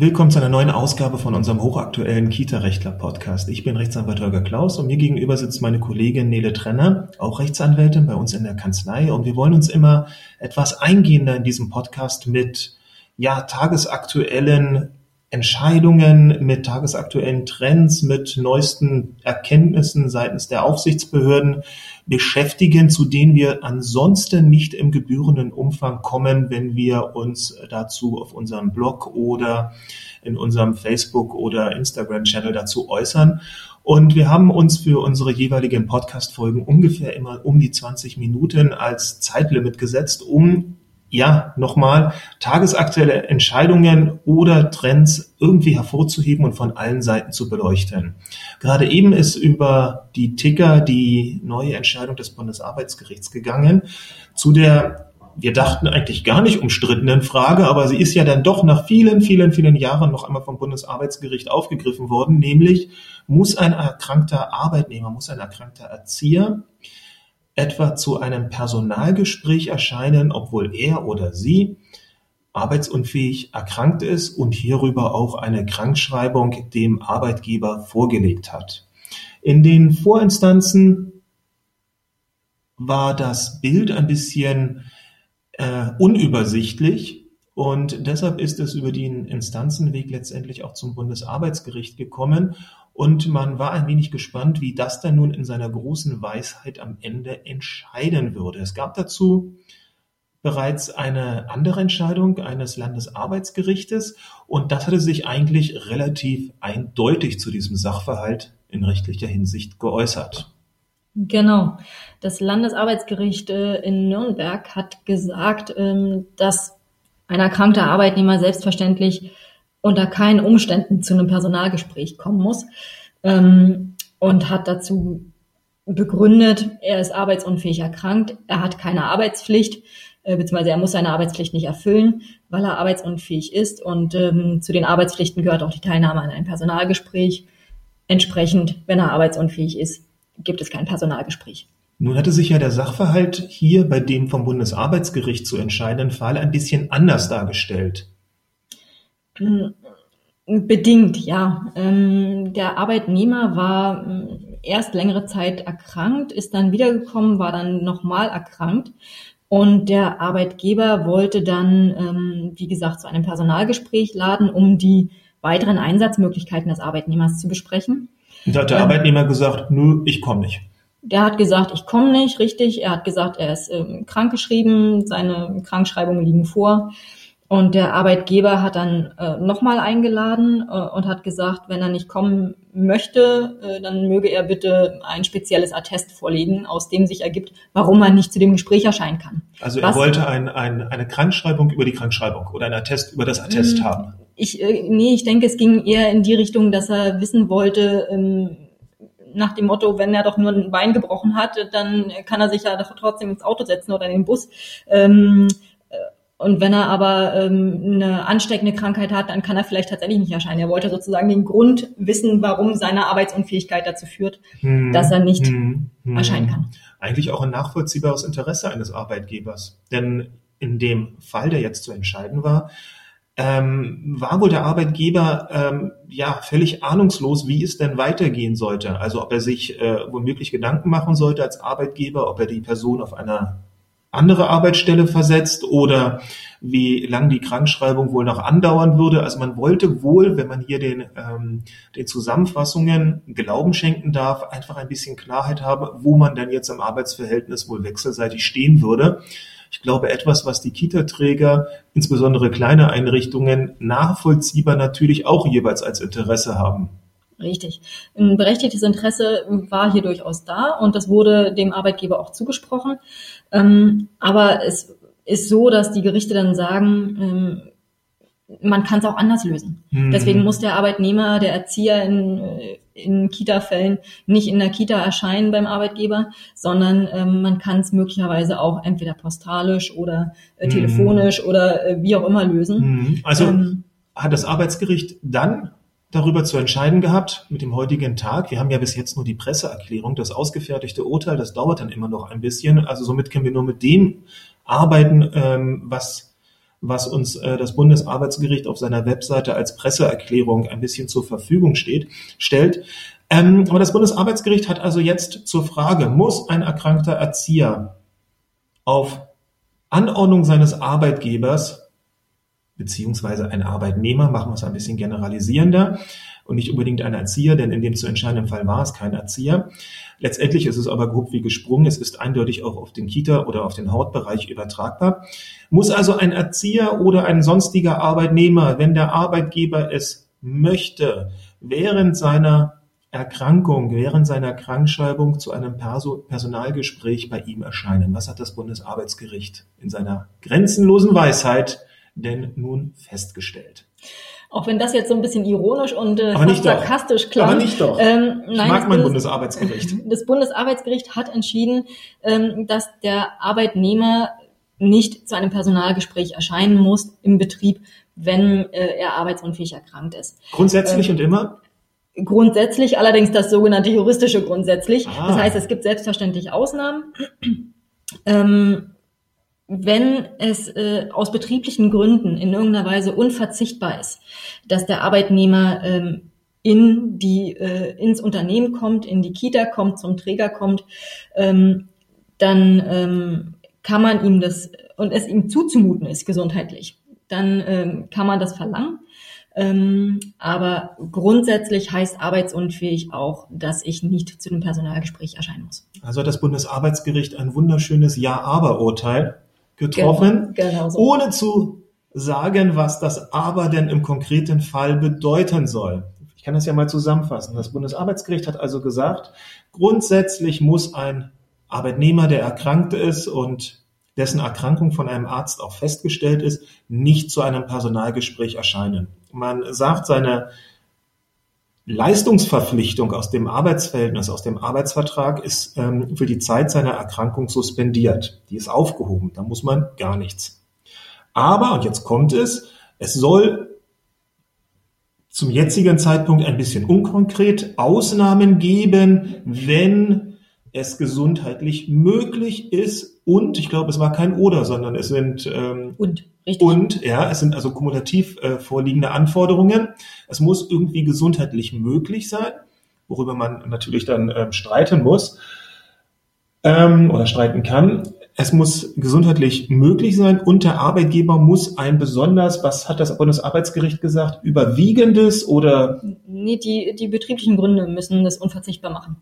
Willkommen zu einer neuen Ausgabe von unserem hochaktuellen Kita-Rechtler-Podcast. Ich bin Rechtsanwalt Holger Klaus und mir gegenüber sitzt meine Kollegin Nele Trenner, auch Rechtsanwältin bei uns in der Kanzlei. Und wir wollen uns immer etwas eingehender in diesem Podcast mit ja, tagesaktuellen Entscheidungen, mit tagesaktuellen Trends, mit neuesten Erkenntnissen seitens der Aufsichtsbehörden beschäftigen, zu denen wir ansonsten nicht im gebührenden Umfang kommen, wenn wir uns dazu auf unserem Blog oder in unserem Facebook oder Instagram-Channel dazu äußern. Und wir haben uns für unsere jeweiligen Podcast-Folgen ungefähr immer um die 20 Minuten als Zeitlimit gesetzt, um ja, nochmal, tagesaktuelle Entscheidungen oder Trends irgendwie hervorzuheben und von allen Seiten zu beleuchten. Gerade eben ist über die Ticker die neue Entscheidung des Bundesarbeitsgerichts gegangen zu der wir dachten eigentlich gar nicht umstrittenen Frage, aber sie ist ja dann doch nach vielen, vielen, vielen Jahren noch einmal vom Bundesarbeitsgericht aufgegriffen worden, nämlich muss ein erkrankter Arbeitnehmer, muss ein erkrankter Erzieher etwa zu einem Personalgespräch erscheinen, obwohl er oder sie arbeitsunfähig erkrankt ist und hierüber auch eine Krankschreibung dem Arbeitgeber vorgelegt hat. In den Vorinstanzen war das Bild ein bisschen äh, unübersichtlich und deshalb ist es über den Instanzenweg letztendlich auch zum Bundesarbeitsgericht gekommen und man war ein wenig gespannt, wie das dann nun in seiner großen Weisheit am Ende entscheiden würde. Es gab dazu bereits eine andere Entscheidung eines Landesarbeitsgerichtes und das hatte sich eigentlich relativ eindeutig zu diesem Sachverhalt in rechtlicher Hinsicht geäußert. Genau. Das Landesarbeitsgericht äh, in Nürnberg hat gesagt, ähm, dass ein erkrankter Arbeitnehmer selbstverständlich unter keinen Umständen zu einem Personalgespräch kommen muss ähm, und hat dazu begründet, er ist arbeitsunfähig erkrankt, er hat keine Arbeitspflicht, äh, beziehungsweise er muss seine Arbeitspflicht nicht erfüllen, weil er arbeitsunfähig ist und ähm, zu den Arbeitspflichten gehört auch die Teilnahme an einem Personalgespräch. Entsprechend, wenn er arbeitsunfähig ist, gibt es kein Personalgespräch. Nun hatte sich ja der Sachverhalt hier bei dem vom Bundesarbeitsgericht zu entscheidenden Fall ein bisschen anders dargestellt. Hm, bedingt, ja. Ähm, der Arbeitnehmer war hm, erst längere Zeit erkrankt, ist dann wiedergekommen, war dann nochmal erkrankt. Und der Arbeitgeber wollte dann, ähm, wie gesagt, zu einem Personalgespräch laden, um die weiteren Einsatzmöglichkeiten des Arbeitnehmers zu besprechen. Und da hat der ähm, Arbeitnehmer gesagt, nö, ich komme nicht. Der hat gesagt, ich komme nicht, richtig. Er hat gesagt, er ist ähm, krankgeschrieben, seine Krankschreibungen liegen vor. Und der Arbeitgeber hat dann äh, nochmal eingeladen äh, und hat gesagt, wenn er nicht kommen möchte, äh, dann möge er bitte ein spezielles Attest vorlegen, aus dem sich ergibt, warum er nicht zu dem Gespräch erscheinen kann. Also er Was, wollte ein, ein, eine Krankschreibung über die Krankschreibung oder ein Attest über das Attest hm, haben. Ich, äh, nee, ich denke, es ging eher in die Richtung, dass er wissen wollte, ähm, nach dem Motto, wenn er doch nur ein Bein gebrochen hat, dann kann er sich ja doch trotzdem ins Auto setzen oder in den Bus. Ähm, und wenn er aber ähm, eine ansteckende Krankheit hat, dann kann er vielleicht tatsächlich nicht erscheinen. Er wollte sozusagen den Grund wissen, warum seine Arbeitsunfähigkeit dazu führt, hm, dass er nicht hm, hm. erscheinen kann. Eigentlich auch ein nachvollziehbares Interesse eines Arbeitgebers. Denn in dem Fall, der jetzt zu entscheiden war, ähm, war wohl der Arbeitgeber ähm, ja völlig ahnungslos, wie es denn weitergehen sollte. Also ob er sich äh, womöglich Gedanken machen sollte als Arbeitgeber, ob er die Person auf einer andere Arbeitsstelle versetzt oder wie lang die Krankschreibung wohl noch andauern würde. Also man wollte wohl, wenn man hier den, ähm, den Zusammenfassungen Glauben schenken darf, einfach ein bisschen Klarheit haben, wo man denn jetzt im Arbeitsverhältnis wohl wechselseitig stehen würde. Ich glaube, etwas, was die Kita-Träger, insbesondere kleine Einrichtungen, nachvollziehbar natürlich auch jeweils als Interesse haben. Richtig. Ein berechtigtes Interesse war hier durchaus da und das wurde dem Arbeitgeber auch zugesprochen. Ähm, aber es ist so, dass die Gerichte dann sagen, ähm, man kann es auch anders lösen. Mhm. Deswegen muss der Arbeitnehmer, der Erzieher in, äh, in Kita-Fällen nicht in der Kita erscheinen beim Arbeitgeber, sondern ähm, man kann es möglicherweise auch entweder postalisch oder äh, mhm. telefonisch oder äh, wie auch immer lösen. Mhm. Also ähm, hat das Arbeitsgericht dann darüber zu entscheiden gehabt mit dem heutigen Tag. Wir haben ja bis jetzt nur die Presseerklärung, das ausgefertigte Urteil, das dauert dann immer noch ein bisschen. Also somit können wir nur mit dem arbeiten, ähm, was was uns äh, das Bundesarbeitsgericht auf seiner Webseite als Presseerklärung ein bisschen zur Verfügung steht, stellt. Ähm, aber das Bundesarbeitsgericht hat also jetzt zur Frage, muss ein erkrankter Erzieher auf Anordnung seines Arbeitgebers beziehungsweise ein Arbeitnehmer, machen wir es ein bisschen generalisierender und nicht unbedingt ein Erzieher, denn in dem zu entscheidenden Fall war es kein Erzieher. Letztendlich ist es aber grob wie gesprungen. Es ist eindeutig auch auf den Kita- oder auf den Hautbereich übertragbar. Muss also ein Erzieher oder ein sonstiger Arbeitnehmer, wenn der Arbeitgeber es möchte, während seiner Erkrankung während seiner Krankschreibung zu einem Perso Personalgespräch bei ihm erscheinen. Was hat das Bundesarbeitsgericht in seiner grenzenlosen Weisheit denn nun festgestellt? Auch wenn das jetzt so ein bisschen ironisch und äh, sarkastisch klang. Aber nicht doch. Ähm, ich nein, mag das mein Bundes- Bundesarbeitsgericht. Das Bundesarbeitsgericht hat entschieden, ähm, dass der Arbeitnehmer nicht zu einem Personalgespräch erscheinen muss im Betrieb, wenn äh, er arbeitsunfähig erkrankt ist. Grundsätzlich Ähm, und immer? Grundsätzlich, allerdings das sogenannte juristische grundsätzlich. Ah. Das heißt, es gibt selbstverständlich Ausnahmen. Ähm, wenn es äh, aus betrieblichen Gründen in irgendeiner Weise unverzichtbar ist, dass der Arbeitnehmer ähm, in die, äh, ins Unternehmen kommt, in die Kita kommt, zum Träger kommt, ähm, dann ähm, kann man ihm das und es ihm zuzumuten ist gesundheitlich, dann ähm, kann man das verlangen. Ähm, aber grundsätzlich heißt arbeitsunfähig auch, dass ich nicht zu dem Personalgespräch erscheinen muss. Also hat das Bundesarbeitsgericht ein wunderschönes Ja-Aber-Urteil getroffen, Genau, genau so. ohne zu sagen, was das Aber denn im konkreten Fall bedeuten soll. Ich kann das ja mal zusammenfassen. Das Bundesarbeitsgericht hat also gesagt, grundsätzlich muss ein Arbeitnehmer, der erkrankt ist und dessen Erkrankung von einem Arzt auch festgestellt ist, nicht zu einem Personalgespräch erscheinen. Man sagt, seine Leistungsverpflichtung aus dem Arbeitsverhältnis, aus dem Arbeitsvertrag ist ähm, für die Zeit seiner Erkrankung suspendiert. Die ist aufgehoben. Da muss man gar nichts. Aber, und jetzt kommt es, es soll zum jetzigen Zeitpunkt ein bisschen unkonkret Ausnahmen geben, wenn es gesundheitlich möglich ist. Und ich glaube, es war kein Oder, sondern es sind ähm, Und, richtig. und ja, es sind also kumulativ äh, vorliegende Anforderungen. Es muss irgendwie gesundheitlich möglich sein, worüber man natürlich dann ähm, streiten muss ähm, oder streiten kann. Es muss gesundheitlich möglich sein und der Arbeitgeber muss ein besonders, was hat das Bundesarbeitsgericht gesagt, überwiegendes oder Nee, die, die betrieblichen Gründe müssen das unverzichtbar machen.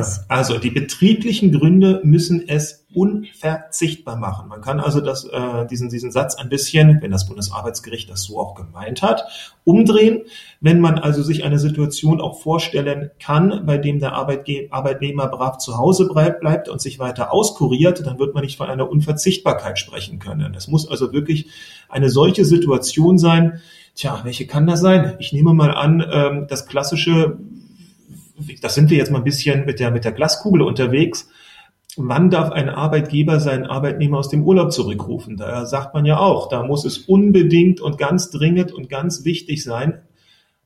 Ist- also die betrieblichen Gründe müssen es unverzichtbar machen. Man kann also das, äh, diesen, diesen Satz ein bisschen, wenn das Bundesarbeitsgericht das so auch gemeint hat, umdrehen. Wenn man also sich eine Situation auch vorstellen kann, bei dem der Arbeitge Arbeitnehmer brav zu Hause bleibt, bleibt und sich weiter auskuriert, dann wird man nicht von einer Unverzichtbarkeit sprechen können. Es muss also wirklich eine solche Situation sein. Tja, welche kann das sein? Ich nehme mal an, ähm, das klassische das sind wir jetzt mal ein bisschen mit der, mit der Glaskugel unterwegs. Wann darf ein Arbeitgeber seinen Arbeitnehmer aus dem Urlaub zurückrufen? Da sagt man ja auch, da muss es unbedingt und ganz dringend und ganz wichtig sein,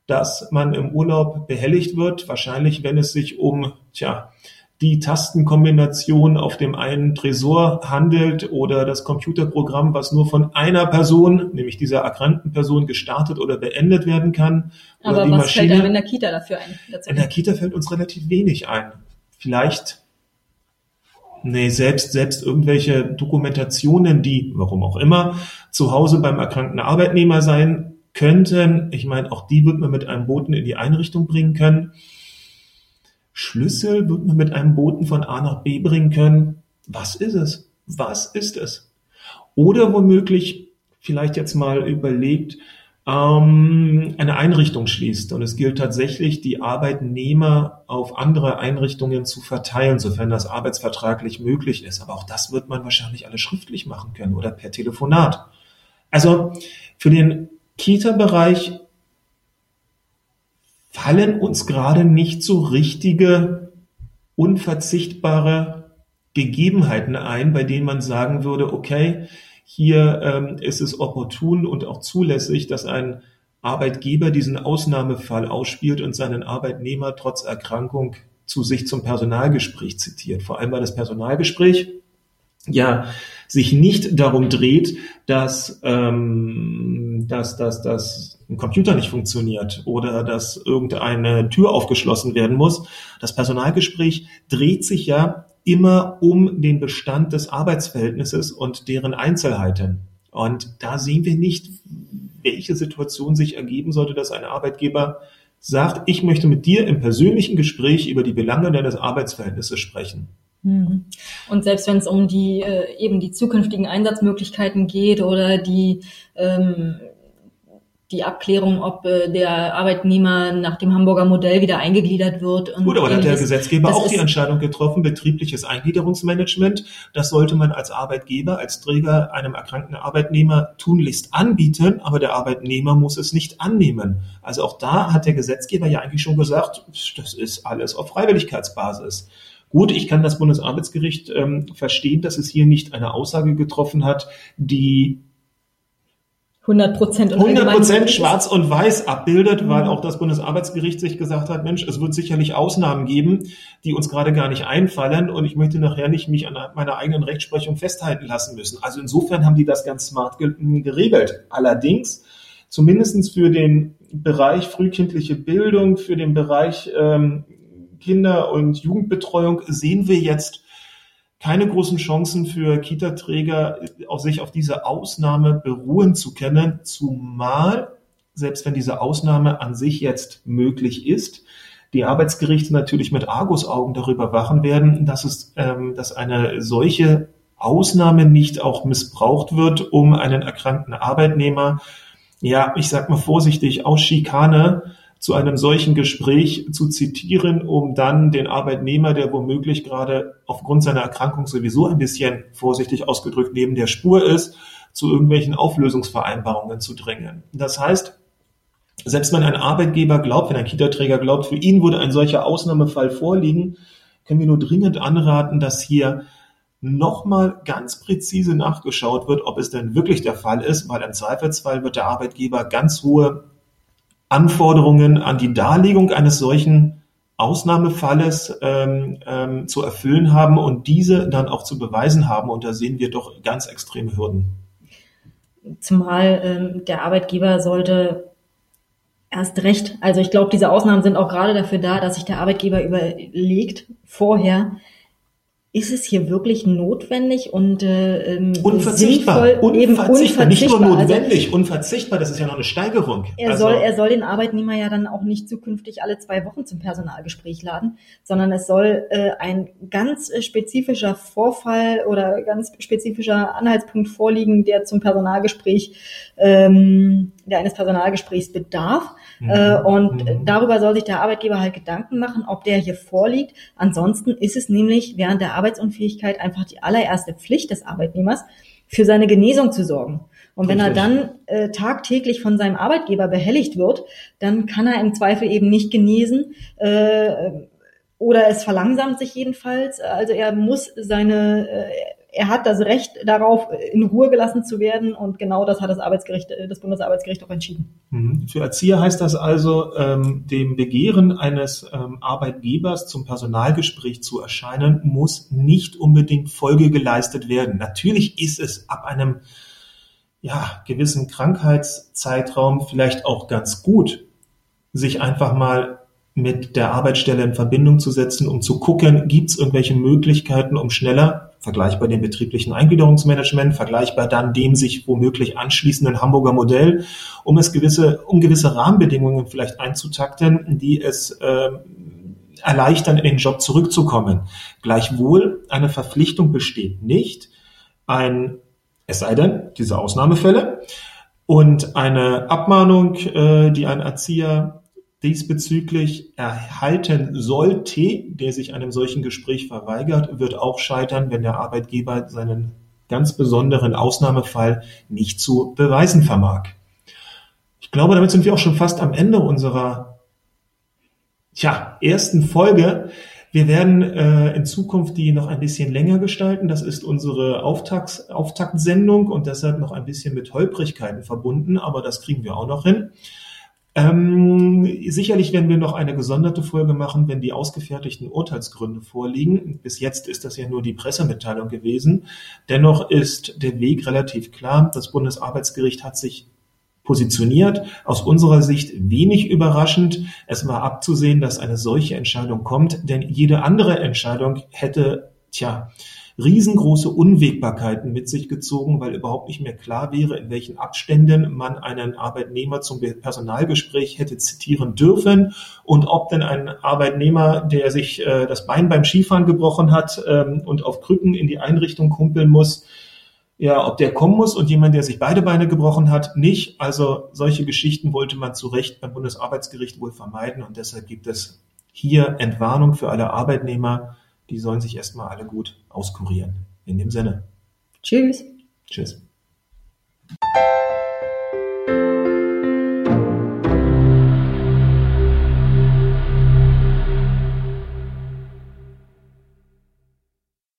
dass man im Urlaub behelligt wird. Wahrscheinlich, wenn es sich um, tja, die Tastenkombination auf dem einen Tresor handelt oder das Computerprogramm, was nur von einer Person, nämlich dieser erkrankten Person, gestartet oder beendet werden kann. Oder Aber die was fällt Maschine. einem in der Kita dafür ein? dazu? In der Kita fällt uns relativ wenig ein. Vielleicht, nee, selbst, selbst irgendwelche Dokumentationen, die, warum auch immer, zu Hause beim erkrankten Arbeitnehmer sein könnten. Ich meine, auch die wird man mit einem Boten in die Einrichtung bringen können. Schlüssel wird man mit einem Boten von A nach B bringen können. Was ist es? Was ist es? Oder womöglich, vielleicht jetzt mal überlegt, ähm, eine Einrichtung schließt und es gilt tatsächlich, die Arbeitnehmer auf andere Einrichtungen zu verteilen, sofern das arbeitsvertraglich möglich ist. Aber auch das wird man wahrscheinlich alle schriftlich machen können oder per Telefonat. Also für den Kita-Bereich fallen uns gerade nicht so richtige, unverzichtbare Gegebenheiten ein, bei denen man sagen würde, okay, hier ähm, ist es opportun und auch zulässig, dass ein Arbeitgeber diesen Ausnahmefall ausspielt und seinen Arbeitnehmer trotz Erkrankung zu sich zum Personalgespräch zitiert. Vor allem, weil das Personalgespräch ja sich nicht darum dreht, dass, ähm, dass, dass, dass ein Computer nicht funktioniert oder dass irgendeine Tür aufgeschlossen werden muss. Das Personalgespräch dreht sich ja immer um den Bestand des Arbeitsverhältnisses und deren Einzelheiten. Und da sehen wir nicht, welche Situation sich ergeben sollte, dass ein Arbeitgeber sagt, ich möchte mit dir im persönlichen Gespräch über die Belange deines Arbeitsverhältnisses sprechen. Mhm. Und selbst wenn es um die äh, eben die zukünftigen Einsatzmöglichkeiten geht oder die ähm, die Abklärung, ob äh, der Arbeitnehmer nach dem Hamburger Modell wieder eingegliedert wird. Und Gut, aber da hat der Gesetzgeber auch die Entscheidung getroffen, betriebliches Eingliederungsmanagement, das sollte man als Arbeitgeber, als Träger einem erkrankten Arbeitnehmer tunlichst anbieten, aber der Arbeitnehmer muss es nicht annehmen. Also auch da hat der Gesetzgeber ja eigentlich schon gesagt, das ist alles auf Freiwilligkeitsbasis. Gut, ich kann das Bundesarbeitsgericht ähm, verstehen, dass es hier nicht eine Aussage getroffen hat, die 100 Prozent 100 Prozent schwarz und weiß abbildet, weil auch das Bundesarbeitsgericht sich gesagt hat, Mensch, es wird sicherlich Ausnahmen geben, die uns gerade gar nicht einfallen und ich möchte nachher nicht mich an meiner eigenen Rechtsprechung festhalten lassen müssen. Also insofern haben die das ganz smart geregelt. Allerdings, zumindestens für den Bereich frühkindliche Bildung, für den Bereich ähm, Kinder- und Jugendbetreuung sehen wir jetzt keine großen Chancen für Kita-Träger, auf sich auf diese Ausnahme beruhen zu können, zumal, selbst wenn diese Ausnahme an sich jetzt möglich ist, die Arbeitsgerichte natürlich mit Argusaugen darüber wachen werden, dass es, ähm, dass eine solche Ausnahme nicht auch missbraucht wird, um einen erkrankten Arbeitnehmer, ja, ich sag mal vorsichtig, aus Schikane zu einem solchen Gespräch zu zitieren, um dann den Arbeitnehmer, der womöglich gerade aufgrund seiner Erkrankung sowieso ein bisschen vorsichtig ausgedrückt neben der Spur ist, zu irgendwelchen Auflösungsvereinbarungen zu drängen. Das heißt, selbst wenn ein Arbeitgeber glaubt, wenn ein Kita-Träger glaubt, für ihn würde ein solcher Ausnahmefall vorliegen, können wir nur dringend anraten, dass hier nochmal ganz präzise nachgeschaut wird, ob es denn wirklich der Fall ist, weil im Zweifelsfall wird der Arbeitgeber ganz hohe Anforderungen an die Darlegung eines solchen Ausnahmefalles ähm, ähm, zu erfüllen haben und diese dann auch zu beweisen haben. Und da sehen wir doch ganz extreme Hürden. Zumal ähm, der Arbeitgeber sollte erst recht, also ich glaube, diese Ausnahmen sind auch gerade dafür da, dass sich der Arbeitgeber überlegt vorher, ist es hier wirklich notwendig und äh, ähm, unverzichtbar, sinnvoll, eben unverzichtbar, nicht nur also notwendig, also, unverzichtbar, das ist ja noch eine Steigerung. Er also, soll, er soll den Arbeitnehmer ja dann auch nicht zukünftig alle zwei Wochen zum Personalgespräch laden, sondern es soll äh, ein ganz äh, spezifischer Vorfall oder ganz spezifischer Anhaltspunkt vorliegen, der zum Personalgespräch, ähm, der eines Personalgesprächs bedarf. Mhm. Äh, und mhm. darüber soll sich der Arbeitgeber halt Gedanken machen, ob der hier vorliegt. Ansonsten ist es nämlich während der Arbeitsunfähigkeit einfach die allererste Pflicht des Arbeitnehmers, für seine Genesung zu sorgen. Und wenn Richtig. er dann äh, tagtäglich von seinem Arbeitgeber behelligt wird, dann kann er im Zweifel eben nicht genesen äh, oder es verlangsamt sich jedenfalls. Also er muss seine äh, er hat das Recht darauf, in Ruhe gelassen zu werden und genau das hat das Arbeitsgericht, das Bundesarbeitsgericht auch entschieden. Mhm. Für Erzieher heißt das also, ähm, dem Begehren eines ähm, Arbeitgebers zum Personalgespräch zu erscheinen, muss nicht unbedingt Folge geleistet werden. Natürlich ist es ab einem ja, gewissen Krankheitszeitraum vielleicht auch ganz gut, sich einfach mal mit der Arbeitsstelle in Verbindung zu setzen, um zu gucken, gibt es irgendwelche Möglichkeiten, um schneller vergleichbar dem betrieblichen Eingliederungsmanagement, vergleichbar dann dem sich womöglich anschließenden Hamburger Modell, um es gewisse, um gewisse Rahmenbedingungen vielleicht einzutakten, die es äh, erleichtern, in den Job zurückzukommen. Gleichwohl eine Verpflichtung besteht nicht, ein, es sei denn, diese Ausnahmefälle, und eine Abmahnung, äh, die ein Erzieher diesbezüglich erhalten sollte, der sich einem solchen Gespräch verweigert, wird auch scheitern, wenn der Arbeitgeber seinen ganz besonderen Ausnahmefall nicht zu beweisen vermag. Ich glaube, damit sind wir auch schon fast am Ende unserer tja, ersten Folge. Wir werden äh, in Zukunft die noch ein bisschen länger gestalten. Das ist unsere Auftakts Auftaktsendung und deshalb noch ein bisschen mit Holprigkeiten verbunden, aber das kriegen wir auch noch hin. Ähm, sicherlich werden wir noch eine gesonderte Folge machen, wenn die ausgefertigten Urteilsgründe vorliegen. Bis jetzt ist das ja nur die Pressemitteilung gewesen. Dennoch ist der Weg relativ klar. Das Bundesarbeitsgericht hat sich positioniert. Aus unserer Sicht wenig überraschend. Es war abzusehen, dass eine solche Entscheidung kommt, denn jede andere Entscheidung hätte, tja, riesengroße Unwägbarkeiten mit sich gezogen, weil überhaupt nicht mehr klar wäre, in welchen Abständen man einen Arbeitnehmer zum Personalgespräch hätte zitieren dürfen und ob denn ein Arbeitnehmer, der sich äh, das Bein beim Skifahren gebrochen hat ähm, und auf Krücken in die Einrichtung kumpeln muss, ja, ob der kommen muss und jemand, der sich beide Beine gebrochen hat, nicht. Also solche Geschichten wollte man zu Recht beim Bundesarbeitsgericht wohl vermeiden und deshalb gibt es hier Entwarnung für alle Arbeitnehmer die sollen sich erstmal alle gut auskurieren. In dem Sinne. Tschüss. Tschüss.